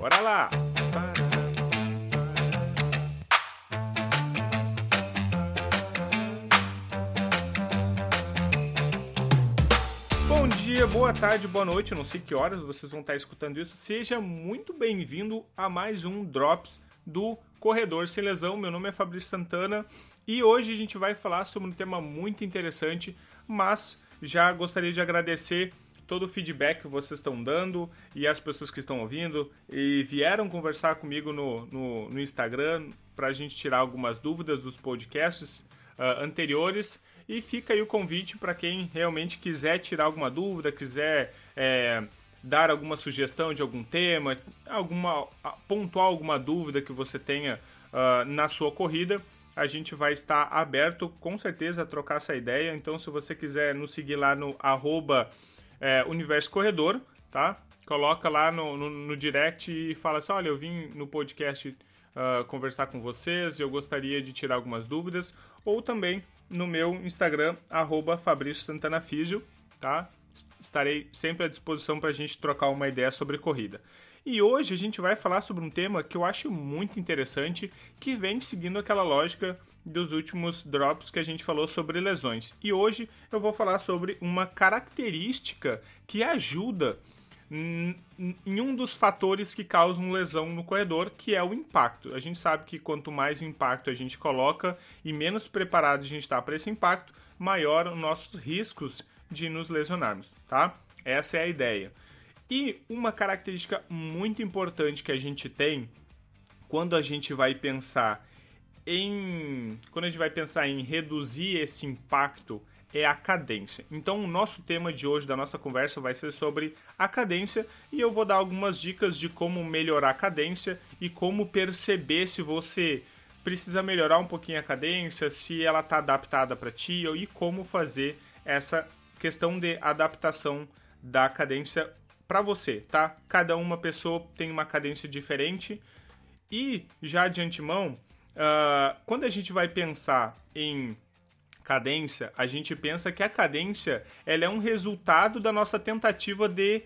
Bora lá! Bom dia, boa tarde, boa noite, não sei que horas vocês vão estar escutando isso. Seja muito bem-vindo a mais um Drops do Corredor Sem Lesão. Meu nome é Fabrício Santana e hoje a gente vai falar sobre um tema muito interessante, mas já gostaria de agradecer todo o feedback que vocês estão dando e as pessoas que estão ouvindo e vieram conversar comigo no, no, no Instagram para a gente tirar algumas dúvidas dos podcasts uh, anteriores. E fica aí o convite para quem realmente quiser tirar alguma dúvida, quiser é, dar alguma sugestão de algum tema, alguma pontuar alguma dúvida que você tenha uh, na sua corrida. A gente vai estar aberto com certeza a trocar essa ideia. Então, se você quiser nos seguir lá no arroba é, Universo Corredor, tá? Coloca lá no, no, no, direct e fala assim: olha, eu vim no podcast uh, conversar com vocês, eu gostaria de tirar algumas dúvidas. Ou também no meu Instagram, arroba Fabrício Santana Físio, tá? Estarei sempre à disposição para a gente trocar uma ideia sobre corrida. E hoje a gente vai falar sobre um tema que eu acho muito interessante, que vem seguindo aquela lógica dos últimos drops que a gente falou sobre lesões. E hoje eu vou falar sobre uma característica que ajuda em um dos fatores que causam lesão no corredor, que é o impacto. A gente sabe que quanto mais impacto a gente coloca e menos preparado a gente está para esse impacto, maior os nossos riscos de nos lesionarmos, tá? Essa é a ideia. E uma característica muito importante que a gente tem quando a gente vai pensar em quando a gente vai pensar em reduzir esse impacto é a cadência. Então, o nosso tema de hoje da nossa conversa vai ser sobre a cadência e eu vou dar algumas dicas de como melhorar a cadência e como perceber se você precisa melhorar um pouquinho a cadência, se ela está adaptada para ti e como fazer essa questão de adaptação da cadência para você, tá? Cada uma pessoa tem uma cadência diferente e já de antemão, uh, quando a gente vai pensar em cadência, a gente pensa que a cadência ela é um resultado da nossa tentativa de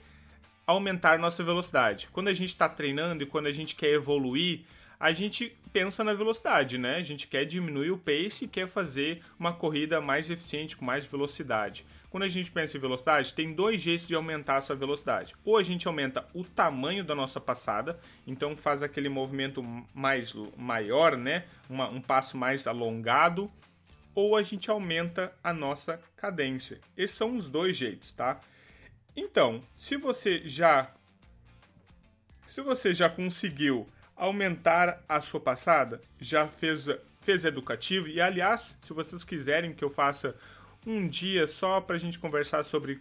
aumentar nossa velocidade. Quando a gente está treinando e quando a gente quer evoluir, a gente pensa na velocidade, né? A gente quer diminuir o pace e quer fazer uma corrida mais eficiente, com mais velocidade. Quando a gente pensa em velocidade, tem dois jeitos de aumentar essa velocidade. Ou a gente aumenta o tamanho da nossa passada, então faz aquele movimento mais maior, né? Uma, um passo mais alongado ou a gente aumenta a nossa cadência. Esses são os dois jeitos, tá? Então, se você já se você já conseguiu aumentar a sua passada, já fez fez educativo? E aliás, se vocês quiserem que eu faça um dia só para a gente conversar sobre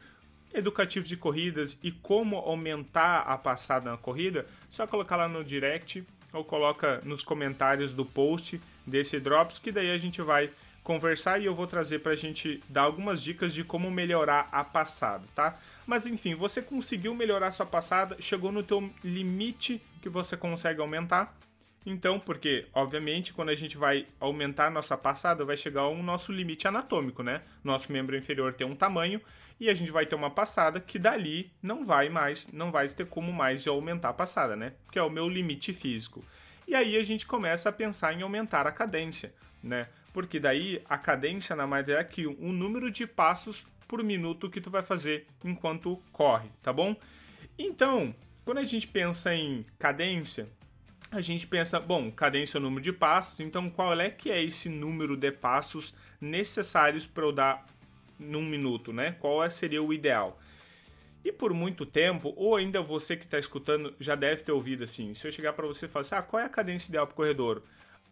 educativo de corridas e como aumentar a passada na corrida, só colocar lá no direct ou coloca nos comentários do post desse drops que daí a gente vai conversar e eu vou trazer para a gente dar algumas dicas de como melhorar a passada, tá? Mas enfim, você conseguiu melhorar sua passada, chegou no teu limite que você consegue aumentar. Então, porque, obviamente, quando a gente vai aumentar nossa passada, vai chegar ao nosso limite anatômico, né? Nosso membro inferior tem um tamanho e a gente vai ter uma passada que dali não vai mais, não vai ter como mais aumentar a passada, né? Que é o meu limite físico. E aí a gente começa a pensar em aumentar a cadência, né? Porque daí a cadência na mais é aqui o número de passos por minuto que tu vai fazer enquanto corre, tá bom? Então, quando a gente pensa em cadência, a gente pensa, bom, cadência é o número de passos, então qual é que é esse número de passos necessários para eu dar num minuto, né? Qual é, seria o ideal? E por muito tempo, ou ainda você que está escutando já deve ter ouvido assim, se eu chegar para você e falar assim, ah, qual é a cadência ideal para o corredor?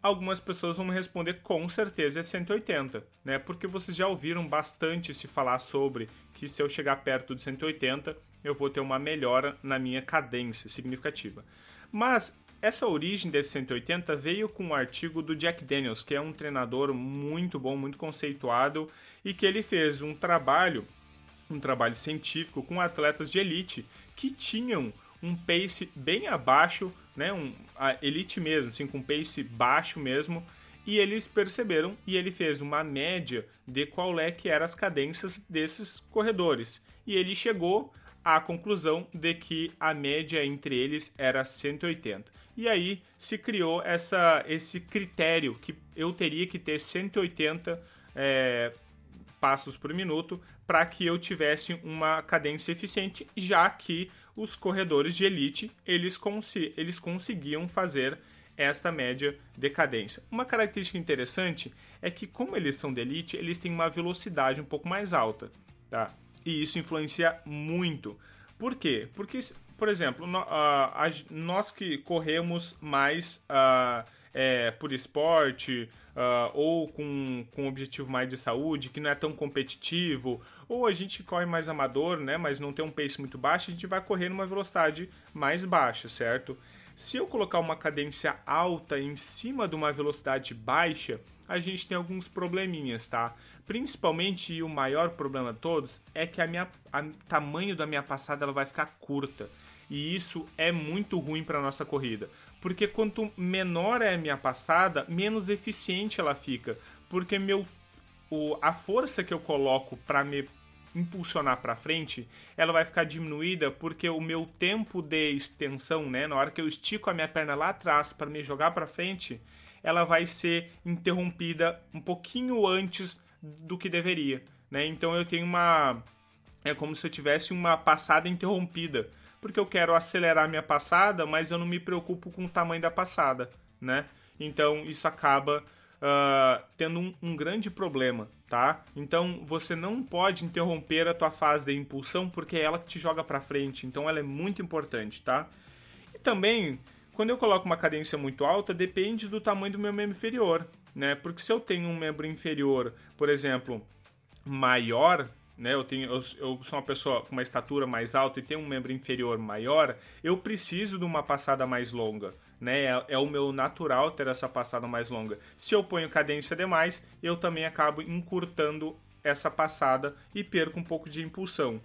Algumas pessoas vão me responder com certeza é 180, né? Porque vocês já ouviram bastante se falar sobre que se eu chegar perto de 180, eu vou ter uma melhora na minha cadência significativa. Mas essa origem desse 180 veio com um artigo do Jack Daniels, que é um treinador muito bom, muito conceituado e que ele fez um trabalho, um trabalho científico com atletas de elite que tinham um pace bem abaixo né, um, elite mesmo, assim, com pace baixo mesmo, e eles perceberam e ele fez uma média de qual é que eram as cadências desses corredores. E ele chegou à conclusão de que a média entre eles era 180. E aí se criou essa, esse critério que eu teria que ter 180 é, passos por minuto para que eu tivesse uma cadência eficiente, já que os corredores de elite eles, eles conseguiam fazer esta média de cadência. Uma característica interessante é que, como eles são de elite, eles têm uma velocidade um pouco mais alta, tá? E isso influencia muito. Por quê? Porque, por exemplo, nós que corremos mais uh, é, por esporte uh, ou com, com objetivo mais de saúde, que não é tão competitivo, ou a gente corre mais amador, né, mas não tem um pace muito baixo, a gente vai correr numa velocidade mais baixa, certo? Se eu colocar uma cadência alta em cima de uma velocidade baixa, a gente tem alguns probleminhas, tá? Principalmente e o maior problema de todos é que a minha a tamanho da minha passada ela vai ficar curta. E isso é muito ruim para nossa corrida, porque quanto menor é a minha passada, menos eficiente ela fica, porque meu o, a força que eu coloco para me impulsionar para frente, ela vai ficar diminuída porque o meu tempo de extensão, né, na hora que eu estico a minha perna lá atrás para me jogar para frente, ela vai ser interrompida um pouquinho antes do que deveria, né? Então eu tenho uma é como se eu tivesse uma passada interrompida, porque eu quero acelerar minha passada, mas eu não me preocupo com o tamanho da passada, né? Então isso acaba uh, tendo um, um, grande problema, tá? Então você não pode interromper a tua fase de impulsão porque é ela que te joga para frente, então ela é muito importante, tá? E também quando eu coloco uma cadência muito alta, depende do tamanho do meu membro inferior, né? Porque se eu tenho um membro inferior, por exemplo, maior, né? Eu, tenho, eu, eu, sou uma pessoa com uma estatura mais alta e tenho um membro inferior maior, eu preciso de uma passada mais longa né? É, é, o meu natural ter essa passada mais longa. Se eu ponho cadência demais, eu também acabo encurtando essa passada e perco um pouco de impulsão.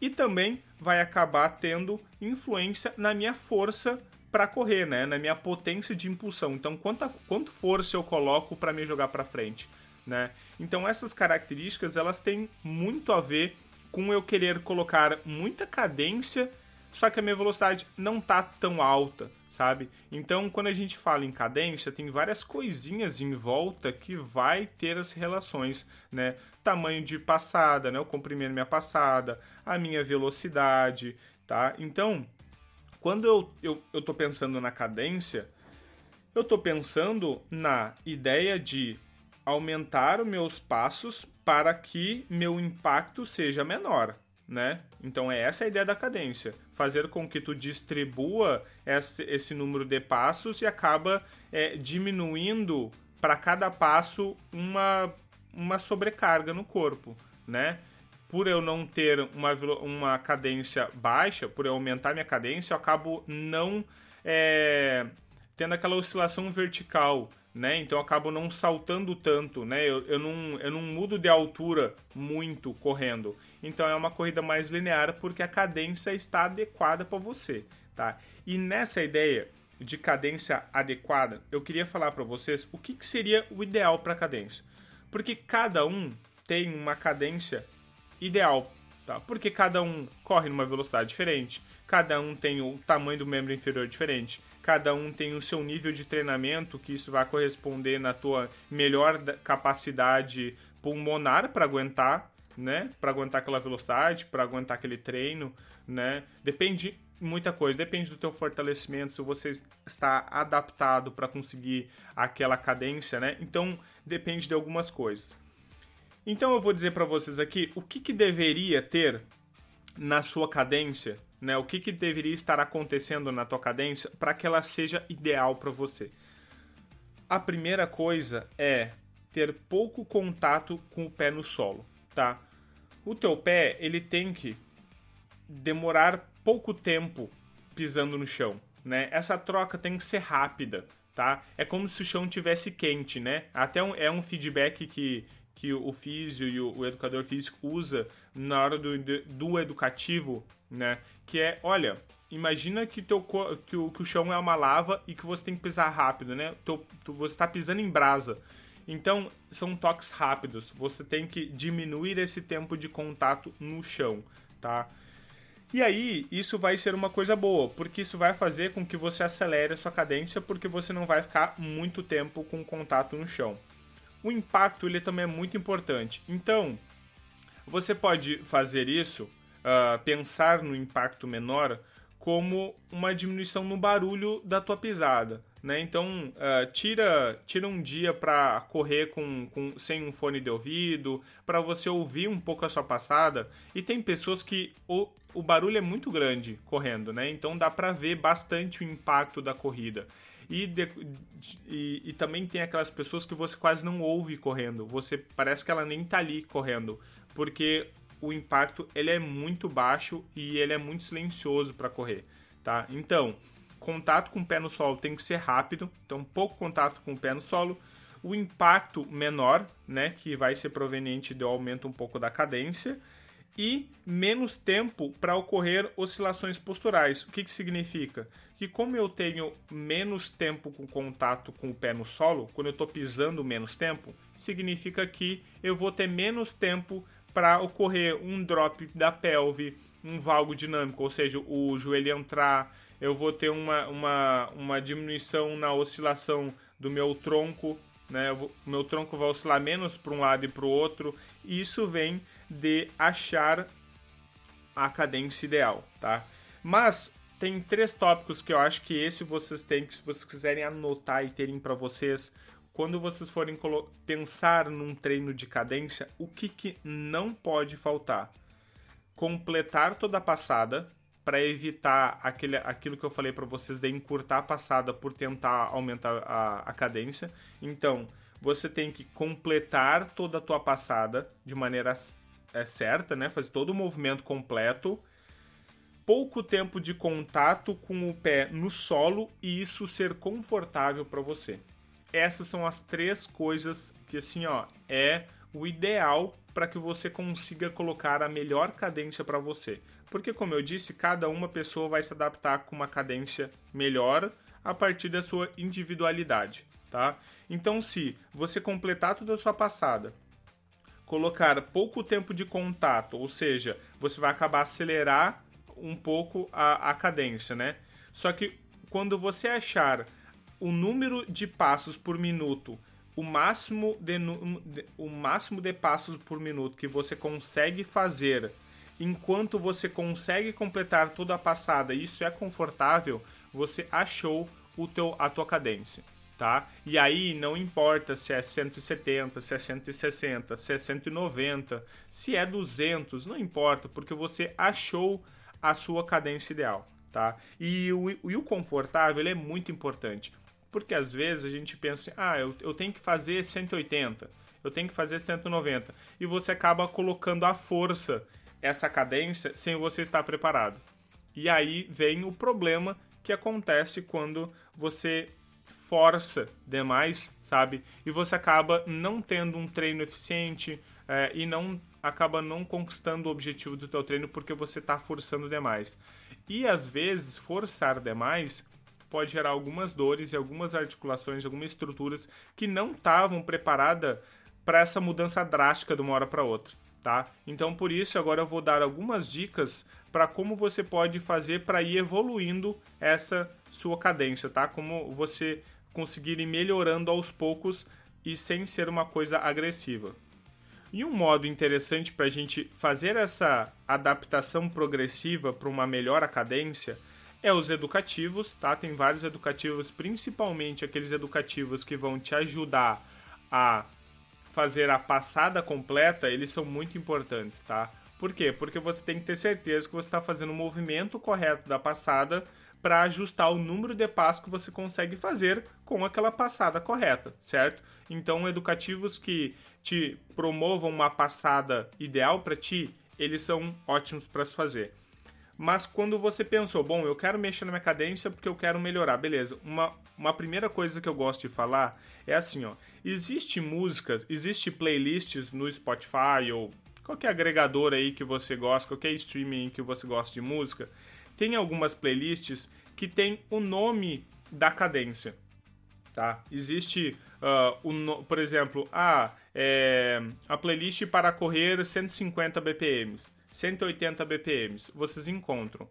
E também vai acabar tendo influência na minha força para correr, né? Na minha potência de impulsão. Então, quanta, quanto força eu coloco para me jogar para frente, né? Então, essas características elas têm muito a ver com eu querer colocar muita cadência só que a minha velocidade não tá tão alta, sabe? Então, quando a gente fala em cadência, tem várias coisinhas em volta que vai ter as relações, né? Tamanho de passada, né? O comprimento da minha passada, a minha velocidade, tá? Então, quando eu, eu, eu tô pensando na cadência, eu tô pensando na ideia de aumentar os meus passos para que meu impacto seja menor, né? Então é essa a ideia da cadência, fazer com que tu distribua esse, esse número de passos e acaba é, diminuindo para cada passo uma, uma sobrecarga no corpo, né? Por eu não ter uma, uma cadência baixa, por eu aumentar minha cadência, eu acabo não é, tendo aquela oscilação vertical, né? Então eu acabo não saltando tanto, né? Eu, eu, não, eu não mudo de altura muito correndo. Então é uma corrida mais linear porque a cadência está adequada para você, tá? E nessa ideia de cadência adequada, eu queria falar para vocês o que, que seria o ideal para cadência. Porque cada um tem uma cadência ideal, tá? Porque cada um corre numa velocidade diferente, cada um tem o tamanho do membro inferior diferente, cada um tem o seu nível de treinamento, que isso vai corresponder na tua melhor capacidade pulmonar para aguentar, né? Para aguentar aquela velocidade, para aguentar aquele treino, né? Depende muita coisa, depende do teu fortalecimento, se você está adaptado para conseguir aquela cadência, né? Então, depende de algumas coisas. Então eu vou dizer para vocês aqui o que, que deveria ter na sua cadência né? O que, que deveria estar acontecendo na tua cadência para que ela seja ideal para você? A primeira coisa é ter pouco contato com o pé no solo, tá? O teu pé, ele tem que demorar pouco tempo pisando no chão, né? Essa troca tem que ser rápida, tá? É como se o chão tivesse quente, né? Até um, é um feedback que, que o físio e o, educador físico usa na hora do, do educativo né? Que é, olha, imagina que, teu, que, o, que o chão é uma lava e que você tem que pisar rápido, né? Tu, você está pisando em brasa. Então, são toques rápidos. Você tem que diminuir esse tempo de contato no chão, tá? E aí, isso vai ser uma coisa boa, porque isso vai fazer com que você acelere a sua cadência, porque você não vai ficar muito tempo com contato no chão. O impacto ele também é muito importante. Então, você pode fazer isso, uh, pensar no impacto menor como uma diminuição no barulho da tua pisada. Né? Então, uh, tira, tira um dia para correr com, com, sem um fone de ouvido, para você ouvir um pouco a sua passada. E tem pessoas que o, o barulho é muito grande correndo, né? então dá para ver bastante o impacto da corrida. E, de, e, e, também tem aquelas pessoas que você quase não ouve correndo. Você parece que ela nem tá ali correndo, porque o impacto ele é muito baixo e ele é muito silencioso para correr, tá? Então, contato com o pé no solo tem que ser rápido, então pouco contato com o pé no solo, o impacto menor, né, que vai ser proveniente do aumento um pouco da cadência, e menos tempo para ocorrer oscilações posturais. O que, que significa? Que como eu tenho menos tempo com contato com o pé no solo, quando eu estou pisando menos tempo, significa que eu vou ter menos tempo para ocorrer um drop da pelve, um valgo dinâmico, ou seja, o joelho entrar, eu vou ter uma, uma, uma diminuição na oscilação do meu tronco, né? O meu tronco vai oscilar menos para um lado e para o outro. E isso vem de achar a cadência ideal, tá? Mas tem três tópicos que eu acho que esse vocês têm que, se vocês quiserem anotar e terem para vocês, quando vocês forem pensar num treino de cadência, o que, que não pode faltar? Completar toda a passada, para evitar aquele, aquilo que eu falei para vocês de encurtar a passada por tentar aumentar a, a cadência. Então, você tem que completar toda a tua passada de maneira é, certa, né? Fazer todo o movimento completo. Pouco tempo de contato com o pé no solo e isso ser confortável para você. Essas são as três coisas que assim, ó, é o ideal para que você consiga colocar a melhor cadência para você. Porque, como eu disse, cada uma pessoa vai se adaptar com uma cadência melhor a partir da sua individualidade, tá? Então, se você completar toda a sua passada, colocar pouco tempo de contato, ou seja, você vai acabar acelerar um pouco a, a cadência, né? Só que quando você achar o número de passos por minuto, o máximo de, o máximo de passos por minuto que você consegue fazer enquanto você consegue completar toda a passada e isso é confortável, você achou o teu, a tua cadência. Tá? E aí não importa se é 170, se é 160, se é 190, se é 200, não importa, porque você achou a sua cadência ideal, tá? E o, e o confortável é muito importante, porque às vezes a gente pensa, ah, eu, eu tenho que fazer 180, eu tenho que fazer 190, e você acaba colocando a força essa cadência sem você estar preparado. E aí vem o problema que acontece quando você força demais, sabe? E você acaba não tendo um treino eficiente é, e não acaba não conquistando o objetivo do teu treino porque você está forçando demais. E às vezes forçar demais pode gerar algumas dores e algumas articulações, algumas estruturas que não estavam preparadas para essa mudança drástica de uma hora para outra tá? Então por isso agora eu vou dar algumas dicas para como você pode fazer para ir evoluindo essa sua cadência, tá? Como você conseguir ir melhorando aos poucos e sem ser uma coisa agressiva. E um modo interessante para a gente fazer essa adaptação progressiva para uma melhor cadência é os educativos, tá? Tem vários educativos, principalmente aqueles educativos que vão te ajudar a fazer a passada completa, eles são muito importantes, tá? Por quê? Porque você tem que ter certeza que você está fazendo o movimento correto da passada para ajustar o número de passos que você consegue fazer com aquela passada correta, certo? Então, educativos que te promovam uma passada ideal para ti, eles são ótimos para se fazer. Mas quando você pensou, bom, eu quero mexer na minha cadência porque eu quero melhorar, beleza. Uma, uma primeira coisa que eu gosto de falar é assim, ó. Existe músicas, existe playlists no Spotify ou qualquer agregador aí que você gosta, qualquer streaming que você gosta de música, tem algumas playlists que tem o nome da cadência, tá? Existe, uh, o, por exemplo, ah, é, a playlist para correr 150 BPMs 180 BPMs. Vocês encontram.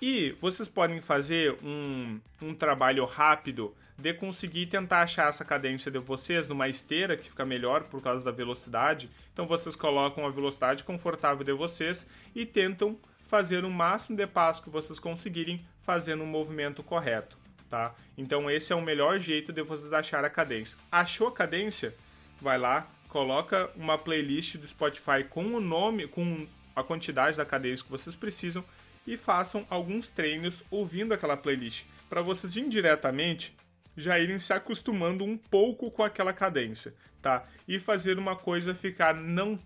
E vocês podem fazer um, um trabalho rápido de conseguir tentar achar essa cadência de vocês numa esteira que fica melhor por causa da velocidade. Então vocês colocam a velocidade confortável de vocês e tentam fazer o máximo de passo que vocês conseguirem fazendo um movimento correto, tá? Então esse é o melhor jeito de vocês achar a cadência. Achou a cadência? Vai lá, coloca uma playlist do Spotify com o nome, com a quantidade da cadência que vocês precisam e façam alguns treinos ouvindo aquela playlist, para vocês indiretamente já irem se acostumando um pouco com aquela cadência, tá? E fazer uma coisa ficar não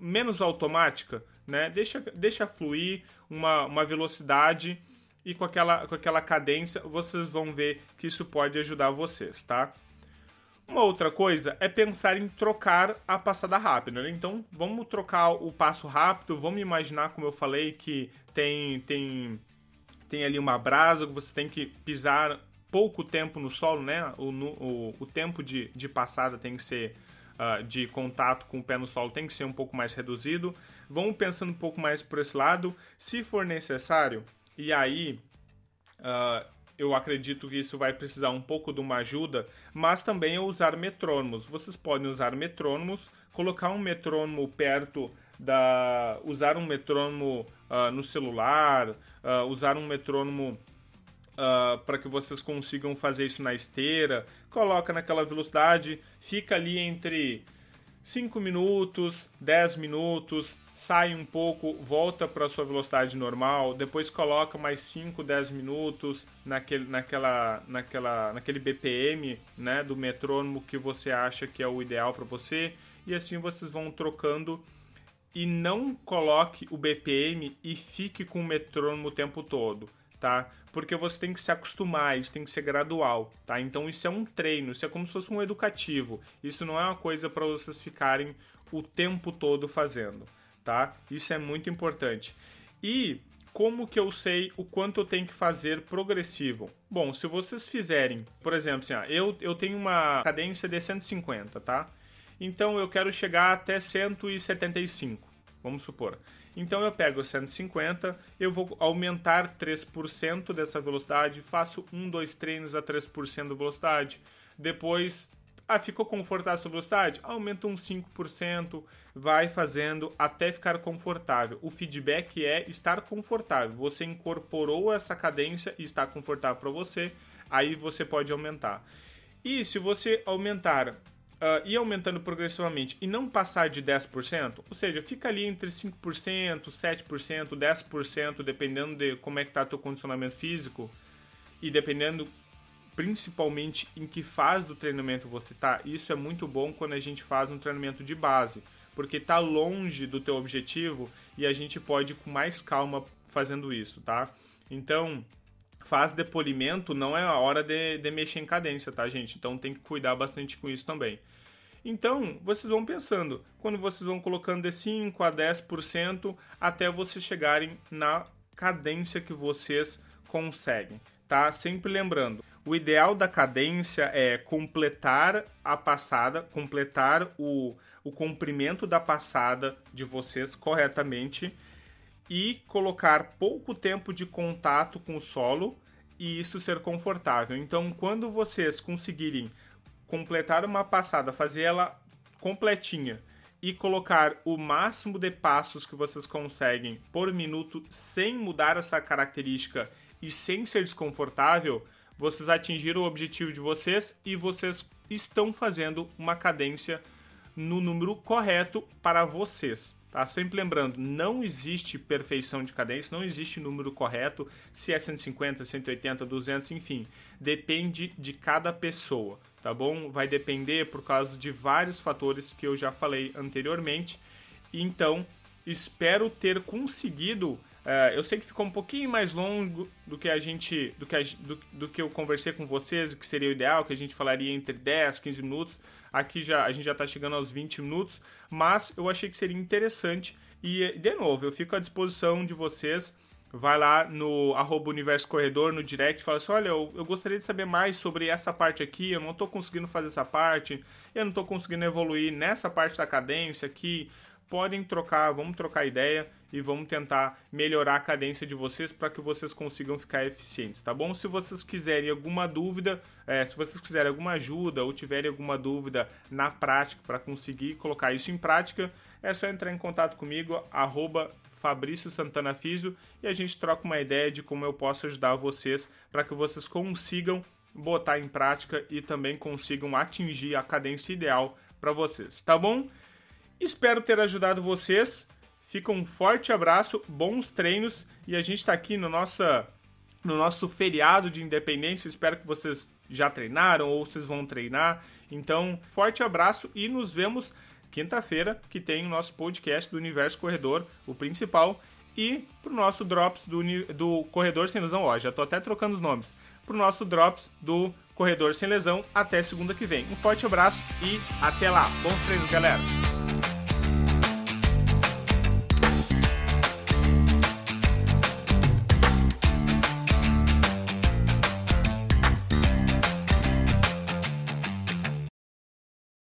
menos automática, né? Deixa, deixa fluir uma, uma velocidade e com aquela, com aquela cadência vocês vão ver que isso pode ajudar vocês, tá? Uma outra coisa é pensar em trocar a passada rápida, né? Então vamos trocar o passo rápido, vamos imaginar, como eu falei, que tem, tem, tem ali uma brasa que você tem que pisar pouco tempo no solo, né? O, o, o tempo de, de passada tem que ser uh, de contato com o pé no solo tem que ser um pouco mais reduzido. Vamos pensando um pouco mais por esse lado, se for necessário, e aí uh, eu acredito que isso vai precisar um pouco de uma ajuda, mas também é usar metrônomos. Vocês podem usar metrônomos, colocar um metrônomo perto da. usar um metrônomo uh, no celular, uh, usar um metrônomo uh, para que vocês consigam fazer isso na esteira. Coloca naquela velocidade, fica ali entre 5 minutos, 10 minutos, sai um pouco, volta para sua velocidade normal, depois coloca mais 5, 10 minutos naquele, naquela, naquela, naquele BPM né, do metrônomo que você acha que é o ideal para você, e assim vocês vão trocando. E não coloque o BPM e fique com o metrônomo o tempo todo tá? Porque você tem que se acostumar, isso tem que ser gradual, tá? Então isso é um treino, isso é como se fosse um educativo. Isso não é uma coisa para vocês ficarem o tempo todo fazendo, tá? Isso é muito importante. E como que eu sei o quanto eu tenho que fazer progressivo? Bom, se vocês fizerem, por exemplo, assim, ó, eu, eu tenho uma cadência de 150, tá? Então eu quero chegar até 175, vamos supor. Então eu pego 150, eu vou aumentar 3% dessa velocidade, faço um, dois treinos a 3% da velocidade. Depois, ah, ficou confortável essa velocidade? Aumenta uns 5%, vai fazendo até ficar confortável. O feedback é estar confortável. Você incorporou essa cadência e está confortável para você, aí você pode aumentar. E se você aumentar uh, ir aumentando progressivamente e não passar de 10%, ou seja, fica ali entre 5%, 7%, 10%, dependendo de como é que está teu condicionamento físico e dependendo principalmente em que fase do treinamento você está. Isso é muito bom quando a gente faz um treinamento de base, porque está longe do teu objetivo e a gente pode ir com mais calma fazendo isso, tá? Então, fase de polimento não é a hora de, de mexer em cadência, tá, gente? Então tem que cuidar bastante com isso também. Então, vocês vão pensando, quando vocês vão colocando de 5 a 10% até vocês chegarem na cadência que vocês conseguem, tá? Sempre lembrando, o ideal da cadência é completar a passada, completar o, o comprimento da passada de vocês corretamente e colocar pouco tempo de contato com o solo e isso ser confortável. Então, quando vocês conseguirem completar uma passada, fazer ela completinha e colocar o máximo de passos que vocês conseguem por minuto sem mudar essa característica e sem ser desconfortável, vocês atingiram o objetivo de vocês e vocês estão fazendo uma cadência no número correto para vocês. Tá? Sempre lembrando, não existe perfeição de cadência, não existe número correto, se é 150, 180, 200, enfim. Depende de cada pessoa tá bom? Vai depender por causa de vários fatores que eu já falei anteriormente. Então, espero ter conseguido. Uh, eu sei que ficou um pouquinho mais longo do que a gente. Do que, a, do, do, que eu conversei com vocês, o que seria o ideal, que a gente falaria entre 10, 15 minutos. Aqui já a gente já está chegando aos 20 minutos, mas eu achei que seria interessante. E, de novo, eu fico à disposição de vocês vai lá no arroba Universo Corredor, no direct, fala assim, olha, eu, eu gostaria de saber mais sobre essa parte aqui, eu não estou conseguindo fazer essa parte, eu não estou conseguindo evoluir nessa parte da cadência aqui, podem trocar, vamos trocar ideia e vamos tentar melhorar a cadência de vocês para que vocês consigam ficar eficientes, tá bom? Se vocês quiserem alguma dúvida, é, se vocês quiserem alguma ajuda ou tiverem alguma dúvida na prática para conseguir colocar isso em prática, é só entrar em contato comigo, arroba Fabrício Santana Físio, e a gente troca uma ideia de como eu posso ajudar vocês para que vocês consigam botar em prática e também consigam atingir a cadência ideal para vocês, tá bom? Espero ter ajudado vocês. Fica um forte abraço, bons treinos e a gente está aqui no, nossa, no nosso feriado de independência. Espero que vocês já treinaram ou vocês vão treinar. Então, forte abraço e nos vemos quinta-feira, que tem o nosso podcast do Universo Corredor, o principal, e pro nosso Drops do, do Corredor Sem Lesão. Ó, já tô até trocando os nomes. Pro nosso Drops do Corredor Sem Lesão até segunda que vem. Um forte abraço e até lá. Bons treinos, galera!